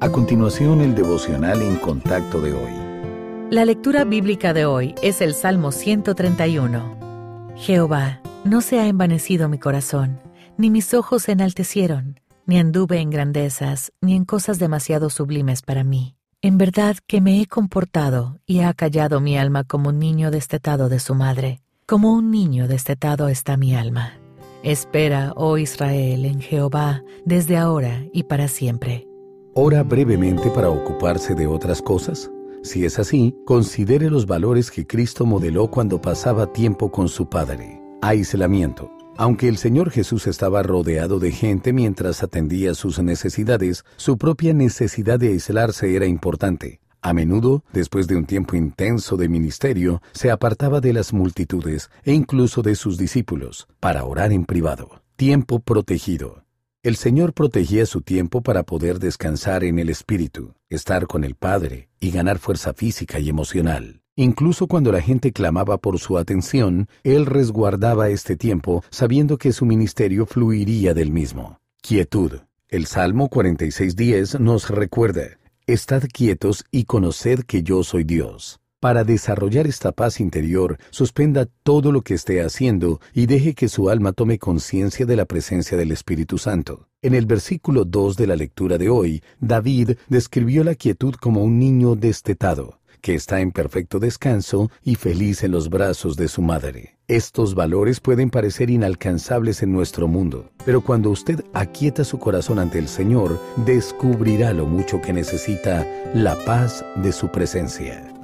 A continuación, el devocional en contacto de hoy. La lectura bíblica de hoy es el Salmo 131. Jehová, no se ha envanecido mi corazón, ni mis ojos se enaltecieron, ni anduve en grandezas, ni en cosas demasiado sublimes para mí. En verdad que me he comportado y ha callado mi alma como un niño destetado de su madre. Como un niño destetado está mi alma. Espera, oh Israel, en Jehová, desde ahora y para siempre. ¿Ora brevemente para ocuparse de otras cosas? Si es así, considere los valores que Cristo modeló cuando pasaba tiempo con su Padre. Aislamiento. Aunque el Señor Jesús estaba rodeado de gente mientras atendía sus necesidades, su propia necesidad de aislarse era importante. A menudo, después de un tiempo intenso de ministerio, se apartaba de las multitudes e incluso de sus discípulos para orar en privado. Tiempo protegido. El Señor protegía su tiempo para poder descansar en el Espíritu, estar con el Padre y ganar fuerza física y emocional. Incluso cuando la gente clamaba por su atención, Él resguardaba este tiempo sabiendo que su ministerio fluiría del mismo. Quietud. El Salmo 46.10 nos recuerda, Estad quietos y conoced que yo soy Dios. Para desarrollar esta paz interior, suspenda todo lo que esté haciendo y deje que su alma tome conciencia de la presencia del Espíritu Santo. En el versículo 2 de la lectura de hoy, David describió la quietud como un niño destetado, que está en perfecto descanso y feliz en los brazos de su madre. Estos valores pueden parecer inalcanzables en nuestro mundo, pero cuando usted aquieta su corazón ante el Señor, descubrirá lo mucho que necesita la paz de su presencia.